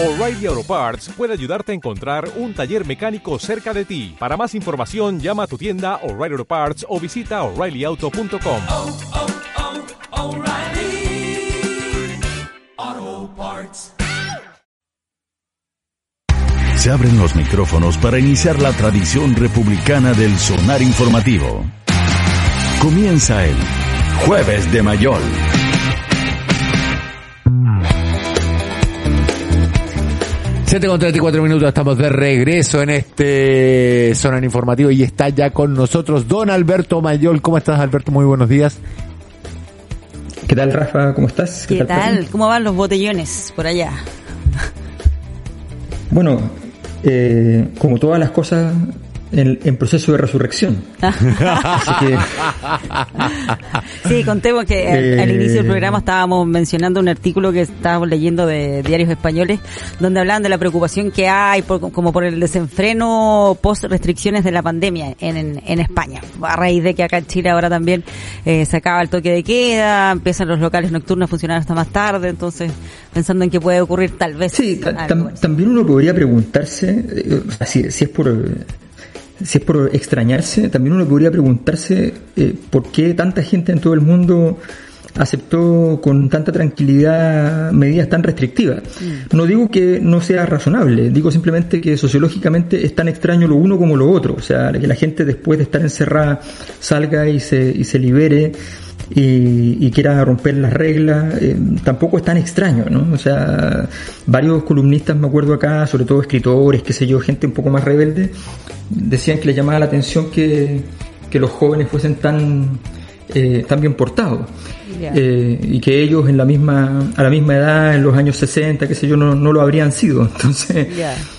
O'Reilly Auto Parts puede ayudarte a encontrar un taller mecánico cerca de ti. Para más información, llama a tu tienda O'Reilly Auto Parts o visita oreillyauto.com. oh, oh, Parts. Se abren los micrófonos para iniciar la tradición republicana del sonar informativo. Comienza el Jueves de Mayol. Siete con 34 minutos, estamos de regreso en este Sonar Informativo y está ya con nosotros Don Alberto Mayol. ¿Cómo estás, Alberto? Muy buenos días. ¿Qué tal, Rafa? ¿Cómo estás? ¿Qué, tal? Paco? ¿Cómo van los botellones por allá? Bueno, eh, como todas las cosas en, en proceso de resurrección. Así que, Sí, contemos que al, Eh, al inicio del programa estábamos mencionando un artículo que estábamos leyendo de diarios españoles donde hablaban de la preocupación que hay por- como por el desenfreno post restricciones de la pandemia en, en, en España. A raíz de que acá en Chile ahora también eh, se acaba el toque de queda, empiezan los locales nocturnos a funcionar hasta más tarde, entonces pensando en que puede ocurrir tal vez. sí, algo tam- también uno podría preguntarse, eh, si, si es por si es por extrañarse, también uno podría preguntarse eh, por qué tanta gente en todo el mundo aceptó con tanta tranquilidad medidas tan restrictivas. No digo que no sea razonable, digo simplemente que sociológicamente es tan extraño lo uno como lo otro. O sea, que la gente después de estar encerrada salga y se, y se libere y, y quiera romper las reglas, eh, tampoco es tan extraño, ¿no? O sea, varios columnistas, me acuerdo acá, sobre todo escritores, qué sé yo, gente un poco más rebelde, decían que les llamaba la atención que, que los jóvenes fuesen tan, eh, tan bien portados. Eh, y que ellos en la misma, a la misma edad, en los años 60, qué sé yo, no, no lo habrían sido. Entonces,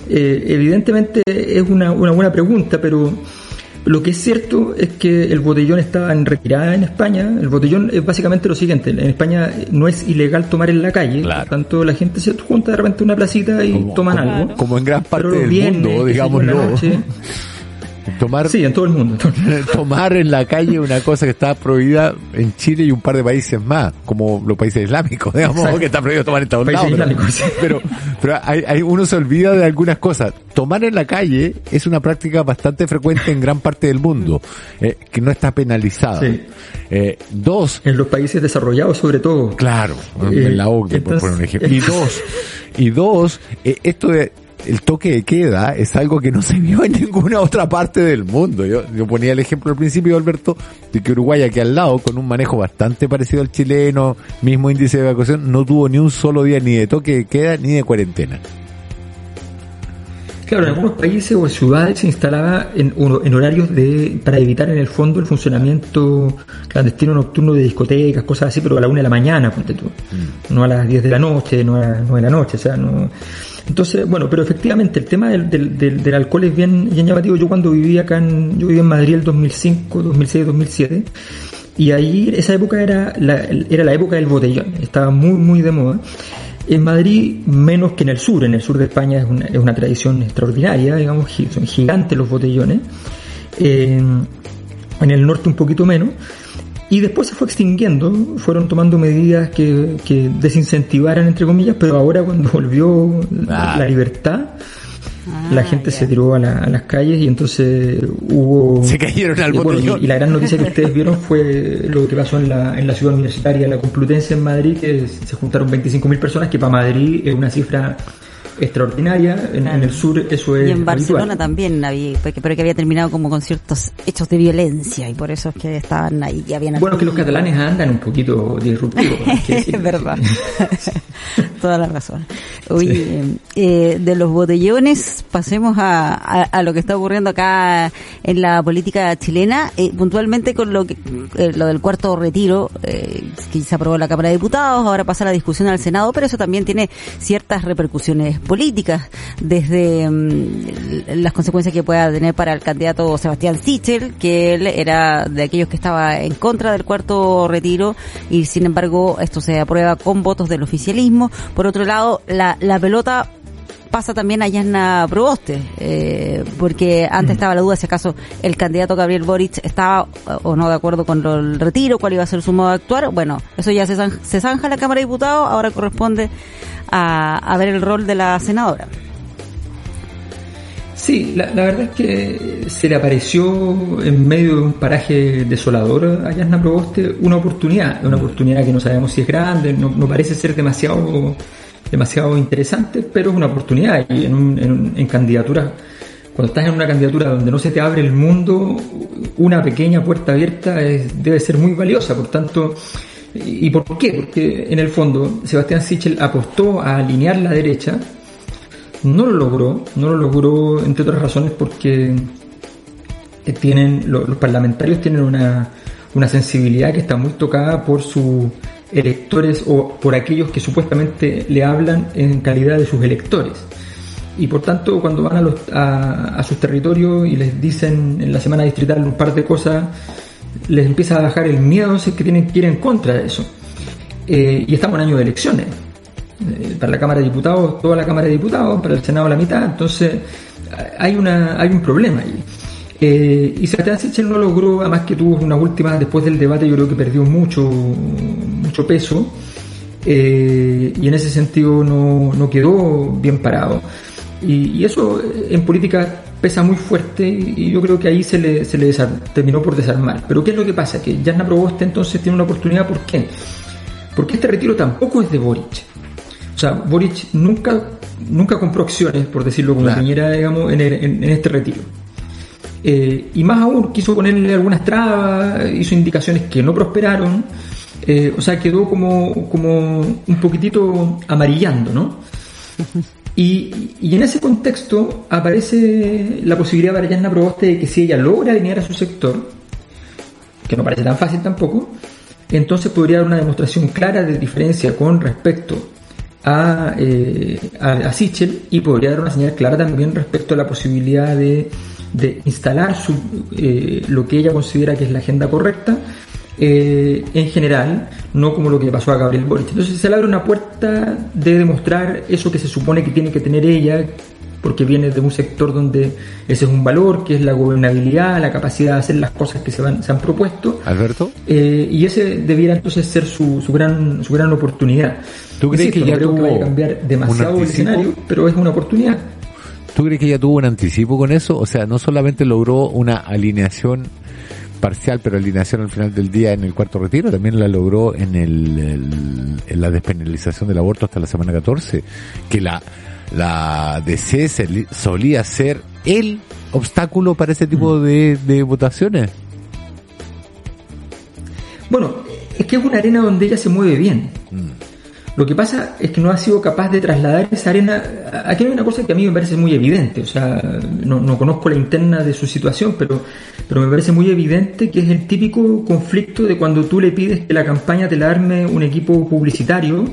eh, evidentemente es una, una buena pregunta, pero lo que es cierto es que el botellón está en retirada en España. El botellón es básicamente lo siguiente: en España no es ilegal tomar en la calle, Claro. por tanto la gente se junta de repente en una placita y Como- toman como- algo. como en gran parte Pero del viernes, mundo, digámoslo. Tomar, Sí, en todo el mundo. tomar en la calle una cosa que está prohibida en Chile y un par de países más, como los países islámicos, digamos, Exacto. que está prohibido tomar en Países lados. Pero, sí. pero, pero hay, hay- uno se olvida de algunas cosas. Tomar en la calle es una práctica bastante frecuente en gran parte del mundo, eh, que no está penalizada. Sí. Eh, dos, En los países desarrollados, sobre todo. Claro, Eh, en la OCDE, por poner un ejemplo. Y dos, y dos, eh, esto de el toque de queda es algo que no se vio en ninguna otra parte del mundo. Yo, yo ponía el ejemplo al principio, Alberto, de que Uruguay aquí al lado, con un manejo bastante parecido al chileno, mismo índice de evacuación, no tuvo ni un solo día ni de toque de queda ni de cuarentena. Claro, en algunos países o ciudades se instalaba en, en horarios de para evitar en el fondo el funcionamiento clandestino nocturno de discotecas, cosas así, pero a la una de la mañana, ponte tú. No a las 10 de la noche, no a las 9 de la noche, o sea, no... Entonces, bueno, pero efectivamente el tema del, del, alcohol es bien, bien llamativo. Yo cuando vivía acá en, yo vivía en Madrid el 2005, 2006, 2007, y ahí esa época era la, era la época del botellón, estaba muy, muy de moda. En Madrid, menos que en el sur, en el sur de España es una, es una tradición extraordinaria, digamos, son gigantes los botellones. En el norte un poquito menos. Y después se fue extinguiendo, fueron tomando medidas que, que desincentivaran, entre comillas, pero ahora cuando volvió la, Ah. la libertad, Ah, la gente ya. se tiró a, la- a las calles y entonces hubo... Se cayeron al botellón. y- y la gran noticia que ustedes vieron fue lo que pasó en la, en la ciudad universitaria, la Complutense en Madrid, que se juntaron 25.000 personas, que para Madrid es una cifra extraordinaria, en, en el sur eso es Y en Barcelona habitual. también había, porque- pero que había terminado como con ciertos hechos de violencia y por eso es que estaban ahí y habían Bueno, que los catalanes andan un poquito disruptivos. es verdad. Toda la razón. Oye, eh, de los botellones pasemos a, a, a lo que está ocurriendo acá en la política chilena, eh, puntualmente con lo que eh, lo del cuarto retiro eh, que se aprobó en la Cámara de Diputados, ahora pasa la discusión al Senado, pero eso también tiene ciertas repercusiones políticas, desde mm, las consecuencias que pueda tener para el candidato Sebastián Sichel, que él era de aquellos que estaba en contra del cuarto retiro y sin embargo esto se aprueba con votos del oficialismo. Por otro lado, la, la pelota pasa también a Yasna Proboste, eh, porque antes estaba la duda si acaso el candidato Gabriel Boric estaba eh, o no de acuerdo con lo- el retiro, cuál iba a ser su modo de actuar. Bueno, eso ya se, zan- se zanja en la Cámara de Diputados, ahora corresponde a, a ver el rol de la senadora. Sí, la, la, verdad es que se le apareció en medio de un paraje desolador a Yasna Proboste una oportunidad, una oportunidad que no sabemos si es grande, no, no parece ser demasiado, demasiado interesante, pero es una oportunidad y en, un, en, en candidaturas cuando estás en una candidatura donde no se te abre el mundo, una pequeña puerta abierta debe ser muy valiosa. Por tanto, ¿y por qué? Porque en el fondo Sebastián Sichel apostó a alinear la derecha, no lo logró, no lo logró entre otras razones porque tienen los, los parlamentarios tienen una, una sensibilidad que está muy tocada por sus electores o por aquellos que supuestamente le hablan en calidad de sus electores y por tanto cuando van a, los, a, a, sus territorios y les dicen en la semana distrital un par de cosas, les empieza a bajar el miedo que tienen que ir en contra de eso. Eh, y estamos en año de elecciones. Eh, para la Cámara de Diputados, toda la Cámara de Diputados, para el Senado la mitad, entonces hay, una, hay un problema ahí. Eh, y Sebastián Sichel no logró, además que tuvo unas últimas, después del debate yo creo que perdió mucho, mucho peso, eh, y en ese sentido no, no quedó bien parado. Y, y, eso en política pesa muy fuerte y yo creo que ahí se le, se le terminó por desarmar. Pero ¿qué es lo que pasa? Que Jasna Proboste entonces tiene una oportunidad. ¿Por qué? Porque este retiro tampoco es de Boric. O sea, Boric nunca, nunca compró acciones, por decirlo como claro. Piñera, digamos, en, el, en, en, este retiro. Eh, y más aún, quiso ponerle algunas trabas, hizo indicaciones que no prosperaron. Eh, o sea, quedó como, como un poquitito amarillando, ¿no? Y, y, en ese contexto aparece la posibilidad para Yasna Proboste de que si ella logra alinear a su sector, que no parece tan fácil tampoco, entonces podría dar una demostración clara de diferencia con respecto a, eh, a, a Sichel y podría dar una señal clara también respecto a la posibilidad de, de instalar su, eh, lo que ella considera que es la agenda correcta eh, en general, no como lo que pasó a Gabriel Boric. Entonces se le abre una puerta de demostrar eso que se supone que tiene que tener ella, porque viene de un sector donde ese es un valor, que es la gobernabilidad, la capacidad de hacer las cosas que se, van, se han propuesto. Alberto. Eh, y ese debiera entonces ser su, su, gran, su gran oportunidad. ¿Tú crees que ya creo tuvo que vaya a cambiar demasiado el escenario, pero es una oportunidad. ¿Tú crees que ella tuvo un anticipo con eso? O sea, no solamente logró una alineación parcial, pero alineación al final del día en el cuarto retiro, también la logró en, el, el, en la despenalización del aborto hasta la semana 14, que la, la DC se, solía ser el obstáculo para ese tipo Mm. de, de votaciones. Bueno, es que es una arena donde ella se mueve bien. Mm. Lo que pasa es que no ha sido capaz de trasladar esa arena. Aquí hay una cosa que a mí me parece muy evidente. O sea, no, no, conozco la interna de su situación, pero, pero me parece muy evidente que es el típico conflicto de cuando tú le pides que la campaña te la arme un equipo publicitario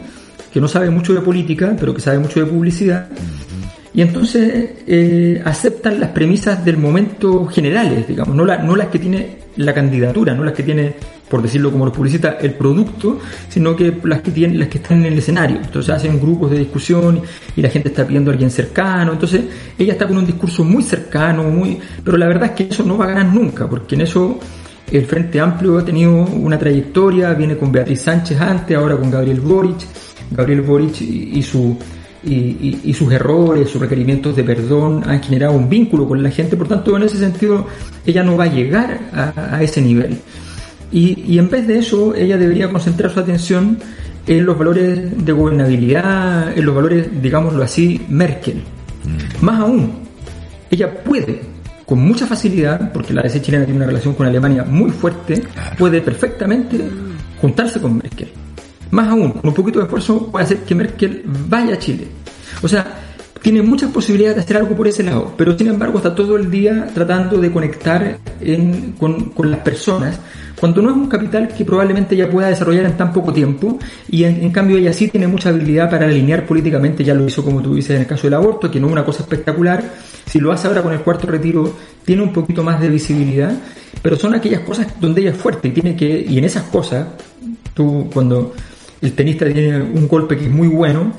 que no sabe mucho de política, pero que sabe mucho de publicidad. Y entonces eh, aceptan las premisas del momento generales, digamos, no, la, no las que tiene la candidatura, no las que tiene por decirlo como lo publicita, el producto, sino que las que tienen, las que están en el escenario. Entonces hacen grupos de discusión y la gente está pidiendo a alguien cercano. Entonces ella está con un discurso muy cercano, muy, pero la verdad es que eso no va a ganar nunca, porque en eso el Frente Amplio ha tenido una trayectoria, viene con Beatriz Sánchez antes, ahora con Gabriel Boric. Gabriel Boric y, su y, sus errores, sus requerimientos de perdón han generado un vínculo con la gente, por tanto en ese sentido ella no va a llegar a ese nivel. Y, y, en vez de eso, ella debería concentrar su atención en los valores de gobernabilidad, en los valores, digámoslo así, Merkel. Mm. Más aún, ella puede, con mucha facilidad, porque la DC chilena tiene una relación con Alemania muy fuerte, puede perfectamente juntarse con Merkel. Más aún, con un poquito de esfuerzo puede hacer que Merkel vaya a Chile. O sea, tiene muchas posibilidades de hacer algo por ese lado, pero sin embargo está todo el día tratando de conectar en, con, con, las personas, cuando no es un capital que probablemente ella pueda desarrollar en tan poco tiempo, y en, en, cambio ella sí tiene mucha habilidad para alinear políticamente, ya lo hizo como tú dices en el caso del aborto, que no es una cosa espectacular, si lo hace ahora con el cuarto retiro tiene un poquito más de visibilidad, pero son aquellas cosas donde ella es fuerte y tiene que, y en esas cosas, tú cuando el tenista tiene un golpe que es muy bueno,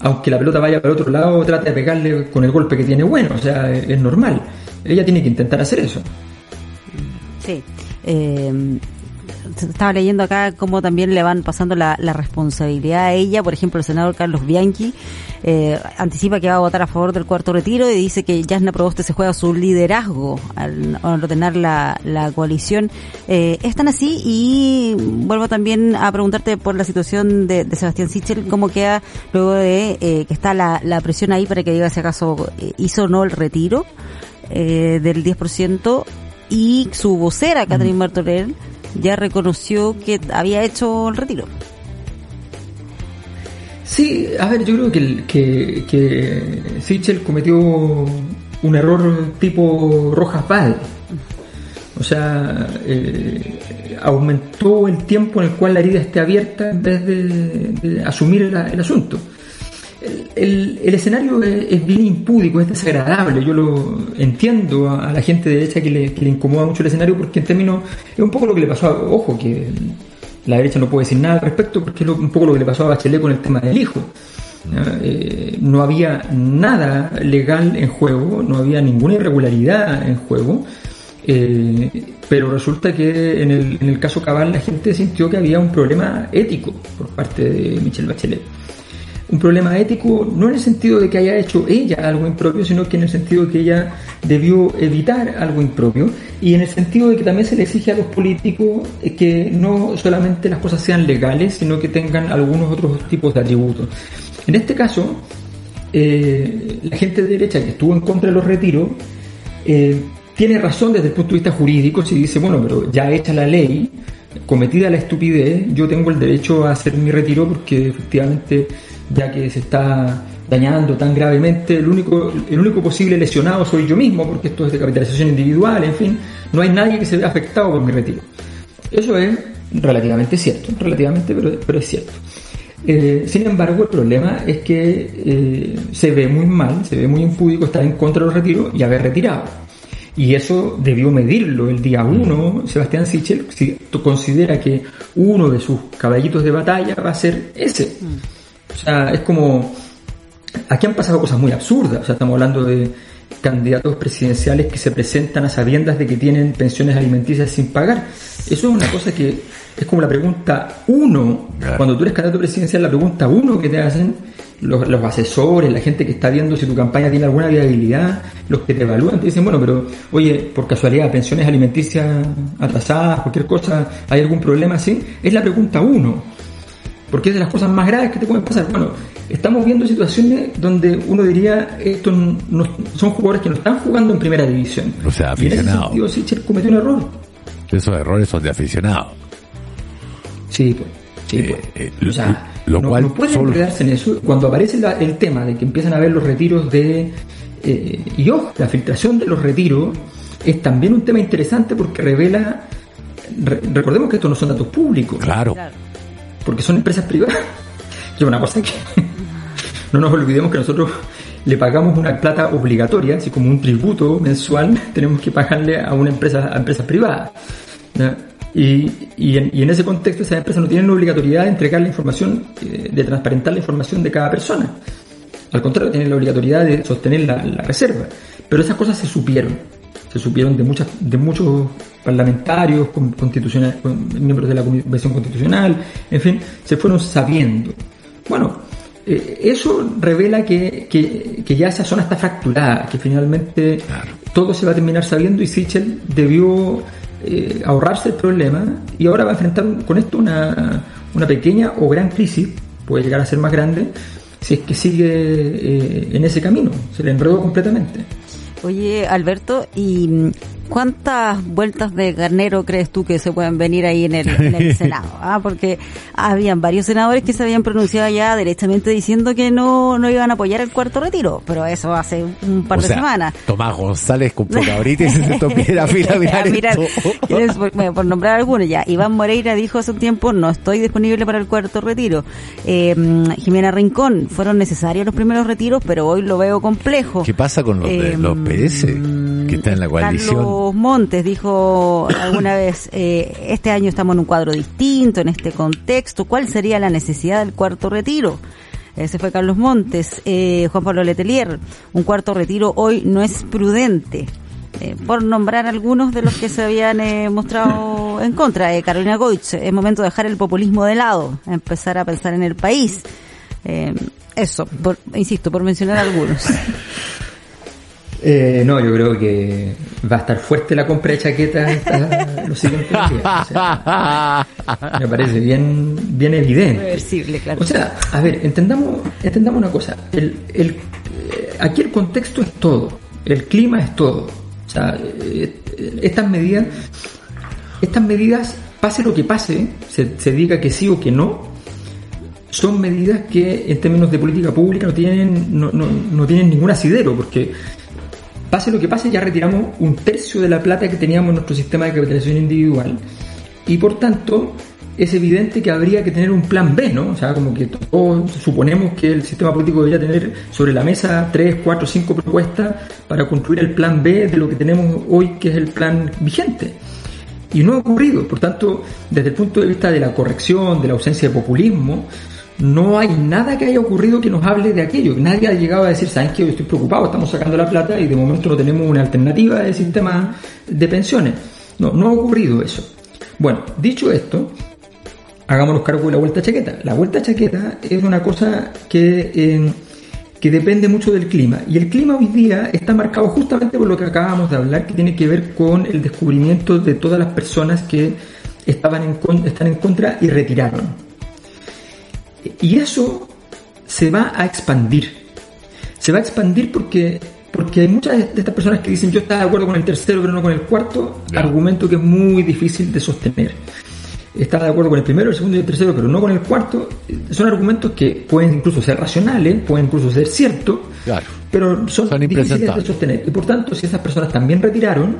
aunque la pelota vaya para otro lado, trata de pegarle con el golpe que tiene bueno, o sea, es, es normal. Ella tiene que intentar hacer eso. Sí. Eh, estaba leyendo acá cómo también le van pasando la, la responsabilidad a ella. Por ejemplo, el senador Carlos Bianchi eh, anticipa que va a votar a favor del cuarto retiro y dice que Yasna Proboste se juega su liderazgo al ordenar la, la coalición. Eh, ¿Están así? Y vuelvo también a preguntarte por la situación de, de Sebastián Sichel, cómo queda luego de eh, que está la, la presión ahí para que diga si acaso eh, hizo o no el retiro eh, del 10% y su vocera, Catherine Martorell, ya reconoció que había hecho el retiro. Sí, a ver, yo creo que, que, que cometió un error tipo Rojas Val. O sea, eh, aumentó el tiempo en el cual la herida esté abierta en vez de, asumir el, asunto. El, escenario es, bien impúdico, es desagradable. Yo lo entiendo a, a la gente de derecha que le, que le incomoda mucho el escenario porque en términos es un poco lo que le pasó a, ojo, que la derecha no puede decir nada al respecto porque es un poco lo que le pasó a Bachelet con el tema del hijo. Eh, no había nada legal en juego, no había ninguna irregularidad en juego. eh, pero resulta que en el, en el caso Cabal la gente sintió que había un problema ético por parte de Michelle Bachelet un problema ético no en el sentido de que haya hecho ella algo impropio, sino que en el sentido de que ella debió evitar algo impropio y en el sentido de que también se le exige a los políticos que no solamente las cosas sean legales, sino que tengan algunos otros tipos de atributos. En este caso, eh, la gente de derecha que estuvo en contra de los retiros eh, tiene razón desde el punto de vista jurídico si dice, bueno, pero ya hecha la ley, cometida la estupidez, yo tengo el derecho a hacer mi retiro porque efectivamente, ya que se está dañando tan gravemente, el único, el único posible lesionado soy yo mismo, porque esto es de capitalización individual, en fin, no hay nadie que se vea afectado por mi retiro. Eso es relativamente cierto, relativamente, pero, pero es cierto. Eh, sin embargo, el problema es que eh, se ve muy mal, se ve muy impúdico estar en contra de los retiros y haber retirado. Y eso debió medirlo el día uno. Sebastián Sichel considera que uno de sus caballitos de batalla va a ser ese. O sea, es como. Aquí han pasado cosas muy absurdas. O sea, estamos hablando de candidatos presidenciales que se presentan a sabiendas de que tienen pensiones alimenticias sin pagar. Eso es una cosa que es como la pregunta uno. Claro. Cuando tú eres candidato presidencial, la pregunta uno que te hacen los, los asesores, la gente que está viendo si tu campaña tiene alguna viabilidad, los que te evalúan, te dicen, bueno, pero oye, por casualidad, pensiones alimenticias atrasadas, cualquier cosa, ¿hay algún problema así? Es la pregunta uno. Porque es de las cosas más graves que te pueden pasar. Bueno, estamos viendo situaciones donde uno diría, estos no, son jugadores que no están jugando en primera división. O sea, Y en ese sentido, cometió un error. Esos errores son de aficionados. Sí, pues. Sí, Eh, pues. eh, o lo- sea, lo no, cual no pueden solo- enredarse en eso. Cuando aparece la- el tema de que empiezan a ver los retiros de... eh, y ojo, la filtración de los retiros es también un tema interesante porque revela... re- recordemos que estos no son datos públicos. Claro. Porque son empresas privadas. Y una cosa que no nos olvidemos que nosotros le pagamos una plata obligatoria, así como un tributo mensual, tenemos que pagarle a una empresa, a empresas privadas. Y, y, en, ese contexto esas empresas no tienen la obligatoriedad de entregar la información, eh, de transparentar la información de cada persona. Al contrario, tienen la obligatoriedad de sostener la reserva. Pero esas cosas se supieron. Se supieron de muchas, de muchos parlamentarios, con- constitucional, con miembros de la Convención Constitucional, en fin, se fueron sabiendo. Bueno, eh, eso revela que, que, que ya esa zona está fracturada, que finalmente todo se va a terminar sabiendo y Sichel debió eh, ahorrarse el problema y ahora va a enfrentar con esto una, una pequeña o gran crisis, puede llegar a ser más grande, si es que sigue eh, en ese camino, se le enredó completamente. Oye, Alberto, ¿y cuántas vueltas de carnero crees tú que se pueden venir ahí en el, en el Senado? Ah, porque habían varios senadores que se habían pronunciado ya derechamente diciendo que no, no iban a apoyar el cuarto retiro, pero eso hace un par O de sea, semanas. Tomás González compró cabrita y se sentó en primera fila a mirar, A mirar, esto. ¿quieres por, bueno, por nombrar algunos ya. Iván Moreira dijo hace un tiempo, no estoy disponible para el cuarto retiro. Eh, Jimena Rincón, fueron necesarios los primeros retiros, pero hoy lo veo complejo. ¿Qué pasa con los, de, Eh, los PS que están en la coalición? Carlos Montes dijo alguna vez, eh, este año estamos en un cuadro distinto, en este contexto, ¿cuál sería la necesidad del cuarto retiro? Ese fue Carlos Montes. Eh, Juan Pablo Letelier, un cuarto retiro hoy no es prudente. Eh, por nombrar algunos de los que se habían eh, mostrado en contra de Carolina Goich. Es momento de dejar el populismo de lado, empezar a pensar en el país. Eh, eso, por- insisto, por mencionar algunos. Eh, no, yo creo que va a estar fuerte la compra de chaquetas los siguientes días. O sea, me parece bien, bien evidente. Reversible, claro. O sea, a ver, entendamos, entendamos una cosa. El, el, eh, aquí el contexto es todo. El clima es todo. O sea, eh, estas medidas, estas medidas, pase lo que pase, se, se diga que sí o que no, son medidas que en términos de política pública no tienen, no, no, no tienen ningún asidero, porque pase lo que pase, ya retiramos un tercio de la plata que teníamos en nuestro sistema de capitalización individual y por tanto es evidente que habría que tener un plan B, ¿no? O sea, como que todos suponemos que el sistema político debería tener sobre la mesa tres, cuatro, cinco propuestas para construir el plan B de lo que tenemos hoy, que es el plan vigente. Y no ha ocurrido. Por tanto, desde el punto de vista de la corrección, de la ausencia de populismo, no hay nada que haya ocurrido que nos hable de aquello. Nadie ha llegado a decir, ¿saben qué? Yo estoy preocupado, estamos sacando la plata y de momento no tenemos una alternativa de sistema de pensiones. No, no ha ocurrido eso. Bueno, dicho esto, hagámonos cargo de la vuelta a chaqueta. La vuelta a chaqueta es una cosa que, eh, que depende mucho del clima. Y el clima hoy día está marcado justamente por lo que acabamos de hablar, que tiene que ver con el descubrimiento de todas las personas que estaban en, están en contra y retiraron. Y eso se va a expandir. Se va a expandir porque, porque hay muchas de estas personas que dicen yo estaba de acuerdo con el tercero pero no con el cuarto, Ya. argumento que es muy difícil de sostener. Estaba de acuerdo con el primero, el segundo y el tercero, pero no con el cuarto. Son argumentos que pueden incluso ser racionales, pueden incluso ser ciertos, Claro. pero son, Son difíciles de sostener. Y por tanto, si esas personas también retiraron,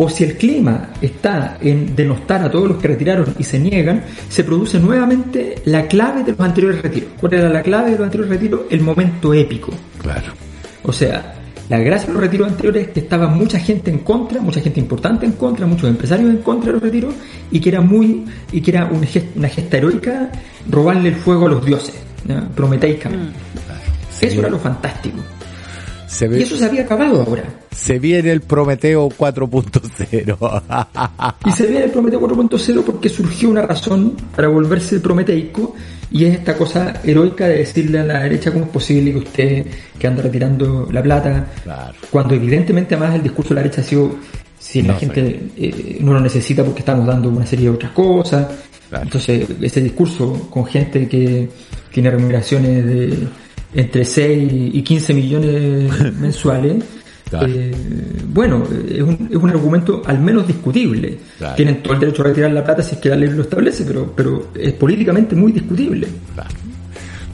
o si el clima está en denostar a todos los que retiraron y se niegan, se produce nuevamente la clave de los anteriores retiros. ¿Cuál era la clave de los anteriores retiros? El momento épico. Claro. O sea, la gracia de los retiros anteriores es que estaba mucha gente en contra, mucha gente importante en contra, muchos empresarios en contra de los retiros y que era muy y que era una gesta, una gesta heroica robarle el fuego a los dioses, ¿ya? prometeicamente. Eso era lo fantástico. Se, Y ve, eso se había acabado ahora. se viene el Prometeo 4.0. Y se viene el Prometeo 4.0 porque surgió una razón para volverse prometeico y es esta cosa heroica de decirle a la derecha cómo es posible que usted que anda retirando la plata, Claro. cuando evidentemente además el discurso de la derecha ha sido si la No, gente eh, no lo necesita porque estamos dando una serie de otras cosas. Claro. Entonces ese discurso con gente que tiene remuneraciones de entre 6 y 15 millones mensuales. Claro. eh, bueno, es un, es un argumento al menos discutible. Claro. Tienen todo el derecho a retirar la plata si es que la ley lo establece, pero, pero es políticamente muy discutible. Claro.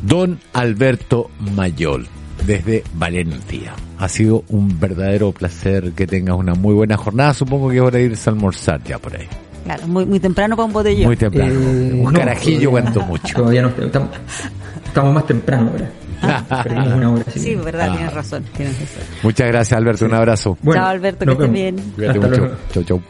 Don Alberto Mayol, desde Valencia. Ha sido un verdadero placer que tengas una muy buena jornada. Supongo que es hora de irse a almorzar ya por ahí. Claro, muy, muy temprano para un botellón. Muy temprano. Eh, un no, carajillo todavía- cuento mucho. Todavía no estamos, estamos más temprano ahora. Perdimos una hora. así Sí, verdad, Ah. tienes razón. Tienes razón. Muchas gracias, Alberto. Un abrazo. Bueno, Chao, Alberto, que estés bien. Cuídate mucho. Chau, chau.